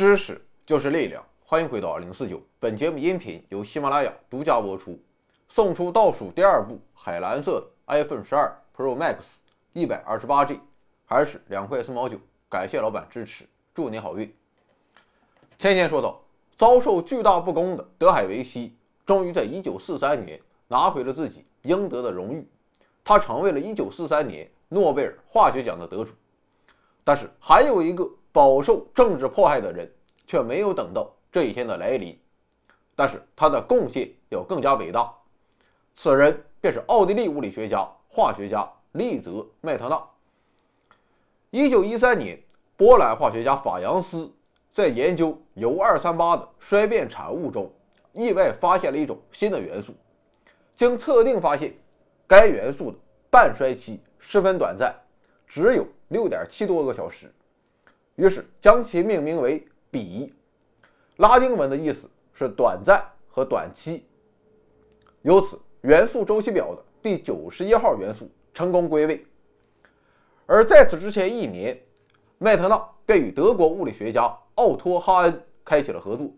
知识就是力量，欢迎回到二零四九。本节目音频由喜马拉雅独家播出。送出倒数第二部海蓝色的 iPhone 十二 Pro Max，一百二十八 G，还是两块四毛九。感谢老板支持，祝您好运。前天说到，遭受巨大不公的德海维希，终于在一九四三年拿回了自己应得的荣誉，他成为了一九四三年诺贝尔化学奖的得主。但是还有一个饱受政治迫害的人，却没有等到这一天的来临。但是他的贡献要更加伟大，此人便是奥地利物理学家、化学家利泽·麦特纳。一九一三年，波兰化学家法扬斯在研究铀二三八的衰变产物中，意外发现了一种新的元素。经测定发现，该元素的半衰期十分短暂，只有。六点七多个小时，于是将其命名为比，拉丁文的意思是短暂和短期。由此，元素周期表的第九十一号元素成功归位。而在此之前一年，麦特纳便与德国物理学家奥托·哈恩开启了合作。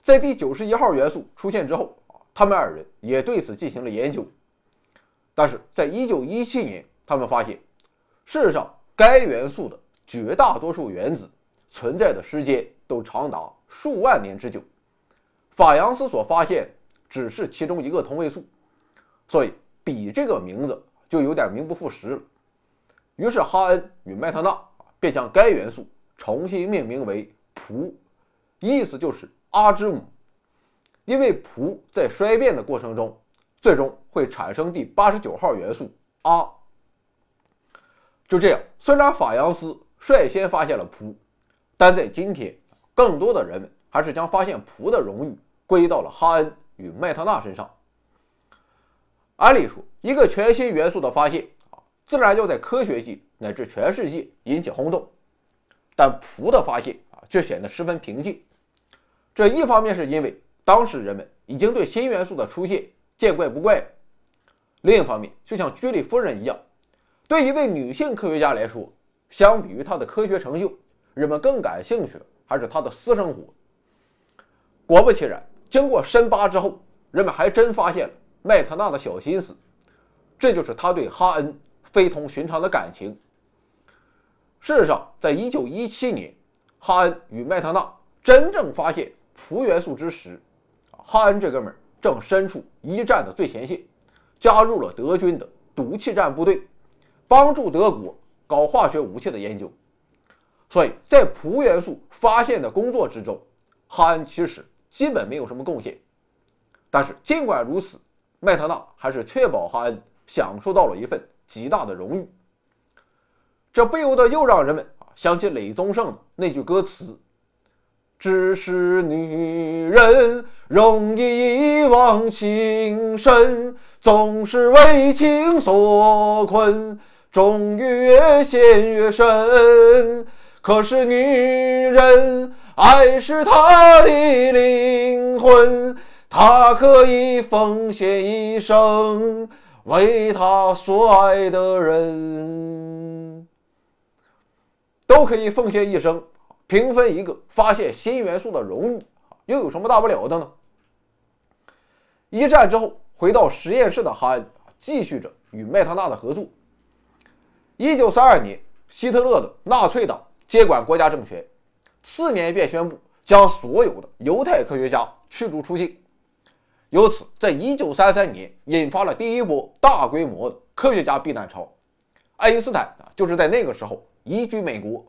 在第九十一号元素出现之后，他们二人也对此进行了研究。但是在一九一七年，他们发现。事实上，该元素的绝大多数原子存在的时间都长达数万年之久。法扬斯所发现只是其中一个同位素，所以“比”这个名字就有点名不副实了。于是，哈恩与麦特纳便将该元素重新命名为“璞”，意思就是阿之母。因为璞在衰变的过程中，最终会产生第八十九号元素阿。就这样，虽然法扬斯率先发现了璞，但在今天，更多的人们还是将发现璞的荣誉归到了哈恩与麦特纳身上。按理说，一个全新元素的发现啊，自然要在科学界乃至全世界引起轰动，但璞的发现啊，却显得十分平静。这一方面是因为当时人们已经对新元素的出现见怪不怪，另一方面，就像居里夫人一样。对一位女性科学家来说，相比于他的科学成就，人们更感兴趣的还是他的私生活。果不其然，经过深扒之后，人们还真发现了麦特纳的小心思，这就是他对哈恩非同寻常的感情。事实上，在1917年，哈恩与麦特纳真正发现氟元素之时，哈恩这哥们儿正身处一战的最前线，加入了德军的毒气战部队。帮助德国搞化学武器的研究，所以在钞元素发现的工作之中，哈恩其实基本没有什么贡献。但是尽管如此，麦特纳还是确保哈恩享受到了一份极大的荣誉。这不由得又让人们啊想起雷宗盛的那句歌词：“只是女人容易一往情深，总是为情所困。”终于越陷越深，可是女人爱是她的灵魂，她可以奉献一生为她所爱的人，都可以奉献一生，平分一个发现新元素的荣誉，又有什么大不了的呢？一战之后，回到实验室的哈恩继续着与麦特纳的合作。一九三二年，希特勒的纳粹党接管国家政权，次年便宣布将所有的犹太科学家驱逐出境。由此，在一九三三年引发了第一波大规模的科学家避难潮。爱因斯坦啊，就是在那个时候移居美国。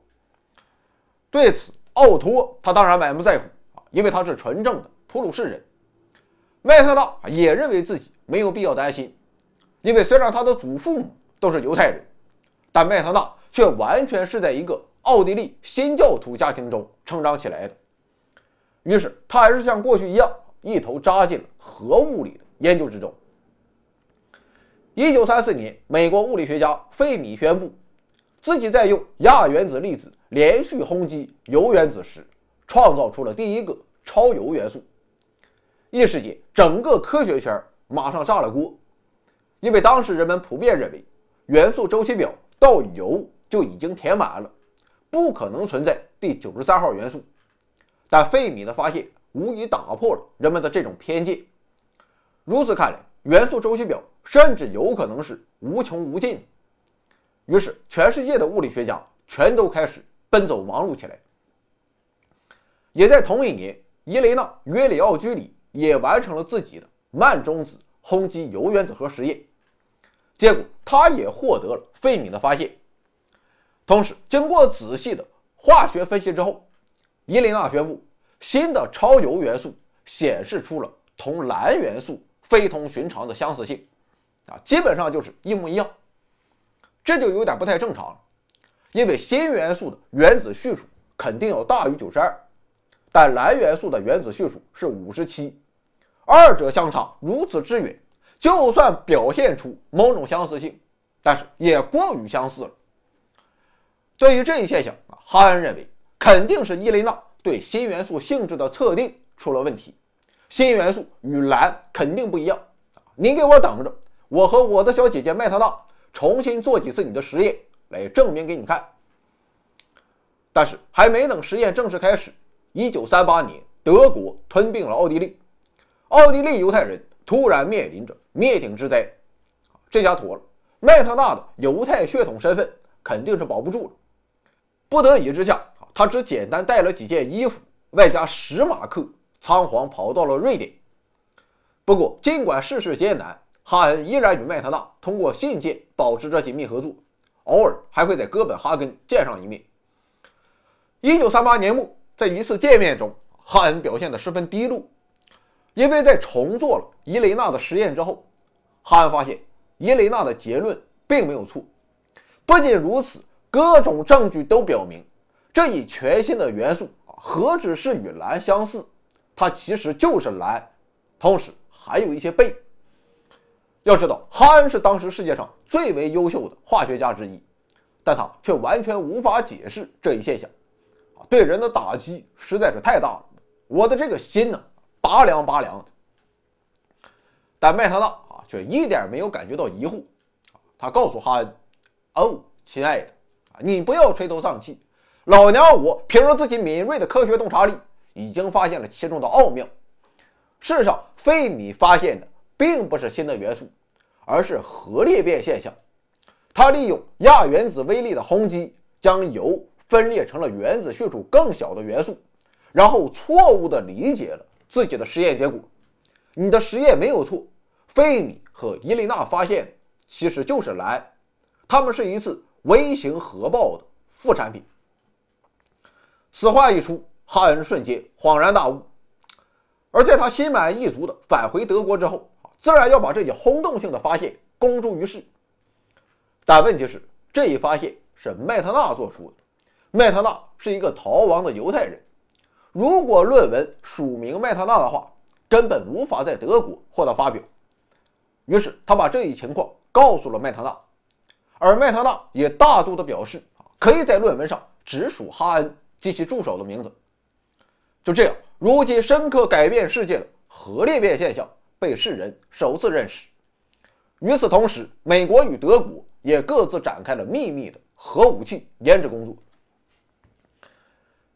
对此，奥托他当然满不在乎啊，因为他是纯正的普鲁士人。麦特纳也认为自己没有必要担心，因为虽然他的祖父母都是犹太人。但麦特纳却完全是在一个奥地利新教徒家庭中成长起来的，于是他还是像过去一样，一头扎进了核物理的研究之中。一九三四年，美国物理学家费米宣布，自己在用亚原子粒子连续轰击铀原子时，创造出了第一个超铀元素。一时间，整个科学圈马上炸了锅，因为当时人们普遍认为，元素周期表。到铀就已经填满了，不可能存在第九十三号元素。但费米的发现无疑打破了人们的这种偏见。如此看来，元素周期表甚至有可能是无穷无尽。于是，全世界的物理学家全都开始奔走忙碌起来。也在同一年，伊雷娜·约里奥居里也完成了自己的慢中子轰击铀原子核实验，结果他也获得了费米的发现。同时，经过仔细的化学分析之后，伊琳娜宣布新的超铀元素显示出了同蓝元素非同寻常的相似性，啊，基本上就是一模一样。这就有点不太正常了，因为新元素的原子序数肯定要大于九十二。但蓝元素的原子序数是五十七，二者相差如此之远，就算表现出某种相似性，但是也过于相似了。对于这一现象，哈恩认为肯定是伊雷娜对新元素性质的测定出了问题。新元素与蓝肯定不一样你给我等着，我和我的小姐姐麦特娜重新做几次你的实验来证明给你看。但是还没等实验正式开始。一九三八年，德国吞并了奥地利，奥地利犹太人突然面临着灭顶之灾，这下妥了，麦特纳的犹太血统身份肯定是保不住了。不得已之下，他只简单带了几件衣服，外加十马克，仓皇跑到了瑞典。不过，尽管世事艰难，哈恩依然与麦特纳通过信件保持着紧密合作，偶尔还会在哥本哈根见上一面。一九三八年末。在一次见面中，哈恩表现得十分低落，因为在重做了伊雷娜的实验之后，哈恩发现伊雷娜的结论并没有错。不仅如此，各种证据都表明，这一全新的元素啊，何止是与蓝相似，它其实就是蓝，同时还有一些钡。要知道，哈恩是当时世界上最为优秀的化学家之一，但他却完全无法解释这一现象。对人的打击实在是太大了，我的这个心呢，拔凉拔凉的。但麦特纳啊，却一点没有感觉到疑惑。他告诉哈恩：“哦，亲爱的，你不要垂头丧气。老娘我凭着自己敏锐的科学洞察力，已经发现了其中的奥妙。事实上，费米发现的并不是新的元素，而是核裂变现象。他利用亚原子微粒的轰击，将铀。”分裂成了原子序数更小的元素，然后错误地理解了自己的实验结果。你的实验没有错，费米和伊丽娜发现其实就是蓝，它们是一次微型核爆的副产品。此话一出，哈恩瞬间恍然大悟。而在他心满意足的返回德国之后，自然要把这一轰动性的发现公诸于世。但问题是，这一发现是麦特纳做出的。麦特纳是一个逃亡的犹太人，如果论文署名麦特纳的话，根本无法在德国获得发表。于是他把这一情况告诉了麦特纳，而麦特纳也大度地表示，可以在论文上只署哈恩及其助手的名字。就这样，如今深刻改变世界的核裂变现象被世人首次认识。与此同时，美国与德国也各自展开了秘密的核武器研制工作。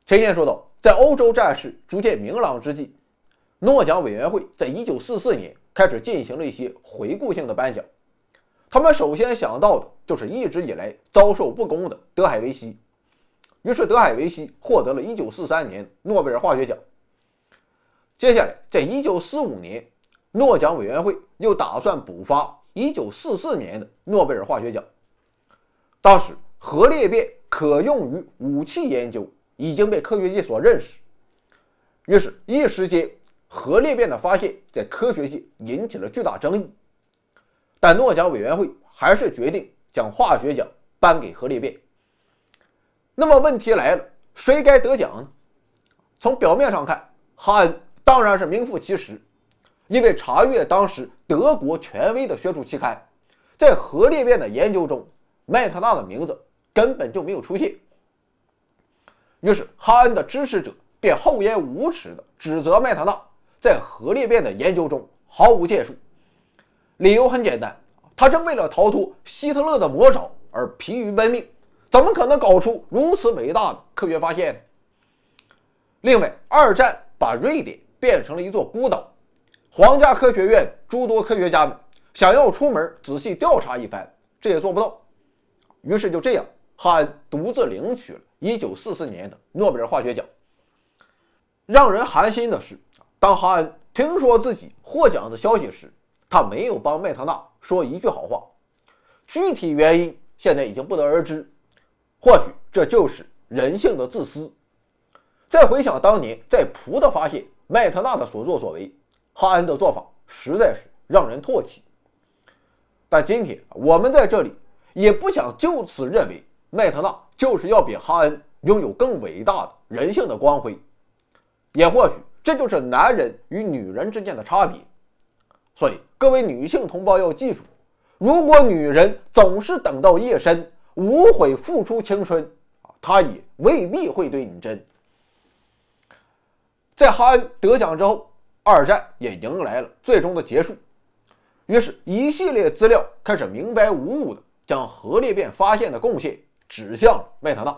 前面说到，在欧洲战事逐渐明朗之际，诺奖委员会在1944年开始进行了一些回顾性的颁奖。他们首先想到的就是一直以来遭受不公的德海维希，于是德海维希获得了一943年诺贝尔化学奖。接下来，在1945年，诺奖委员会又打算补发1944年的诺贝尔化学奖。当时，核裂变可用于武器研究。已经被科学界所认识，于是，一时间核裂变的发现，在科学界引起了巨大争议。但诺奖委员会还是决定将化学奖颁给核裂变。那么，问题来了，谁该得奖呢？从表面上看，哈恩当然是名副其实，因为查阅当时德国权威的学术期刊，在核裂变的研究中，麦特纳的名字根本就没有出现。于是，哈恩的支持者便厚颜无耻地指责麦特纳在核裂变的研究中毫无建树。理由很简单，他正为了逃脱希特勒的魔爪而疲于奔命，怎么可能搞出如此伟大的科学发现？另外，二战把瑞典变成了一座孤岛，皇家科学院诸多科学家们想要出门仔细调查一番，这也做不到。于是就这样，哈恩独自领取了1944年的诺贝尔化学奖。让人寒心的是，当哈恩听说自己获奖的消息时，他没有帮麦特纳说一句好话。具体原因现在已经不得而知，或许这就是人性的自私。再回想当年在普的发现麦特纳的所作所为，哈恩的做法实在是让人唾弃。但今天我们在这里。也不想就此认为麦特纳就是要比哈恩拥有更伟大的人性的光辉，也或许这就是男人与女人之间的差别。所以各位女性同胞要记住，如果女人总是等到夜深无悔付出青春，她也未必会对你真。在哈恩得奖之后，二战也迎来了最终的结束，于是，一系列资料开始明白无误的。将核裂变发现的贡献指向麦特纳，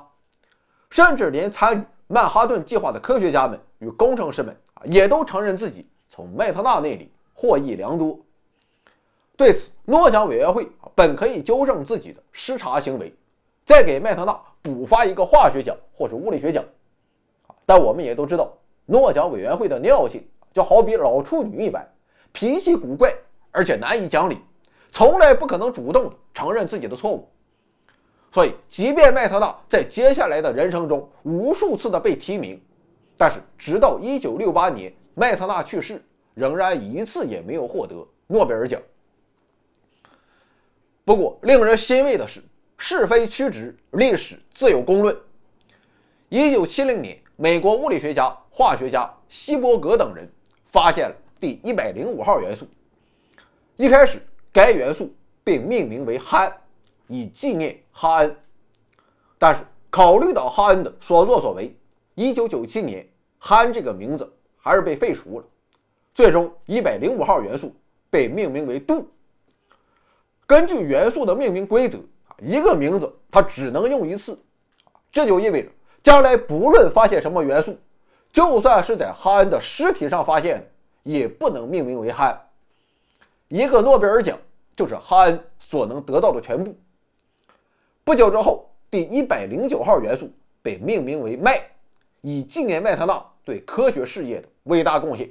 甚至连参与曼哈顿计划的科学家们与工程师们啊，也都承认自己从麦特纳那里获益良多。对此，诺奖委员会啊本可以纠正自己的失察行为，再给麦特纳补发一个化学奖或者物理学奖。但我们也都知道，诺奖委员会的尿性就好比老处女一般，脾气古怪，而且难以讲理。从来不可能主动承认自己的错误，所以即便麦特纳在接下来的人生中无数次的被提名，但是直到1968年麦特纳去世，仍然一次也没有获得诺贝尔奖。不过令人欣慰的是，是非曲直，历史自有公论。1970年，美国物理学家、化学家希伯格等人发现了第一百零五号元素，一开始。该元素被命名为氦，以纪念哈恩。但是考虑到哈恩的所作所为，1997年哈恩这个名字还是被废除了。最终，105号元素被命名为杜。根据元素的命名规则，一个名字它只能用一次。这就意味着，将来不论发现什么元素，就算是在哈恩的尸体上发现的，也不能命名为哈恩。一个诺贝尔奖就是哈恩所能得到的全部。不久之后，第一百零九号元素被命名为麦，以纪念麦特纳对科学事业的伟大贡献。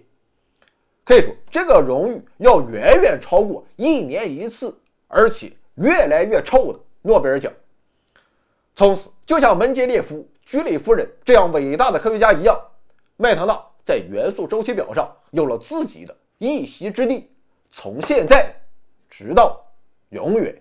可以说，这个荣誉要远远超过一年一次，而且越来越臭的诺贝尔奖。从此，就像门捷列夫、居里夫人这样伟大的科学家一样，麦特纳在元素周期表上有了自己的一席之地。从现在直到永远。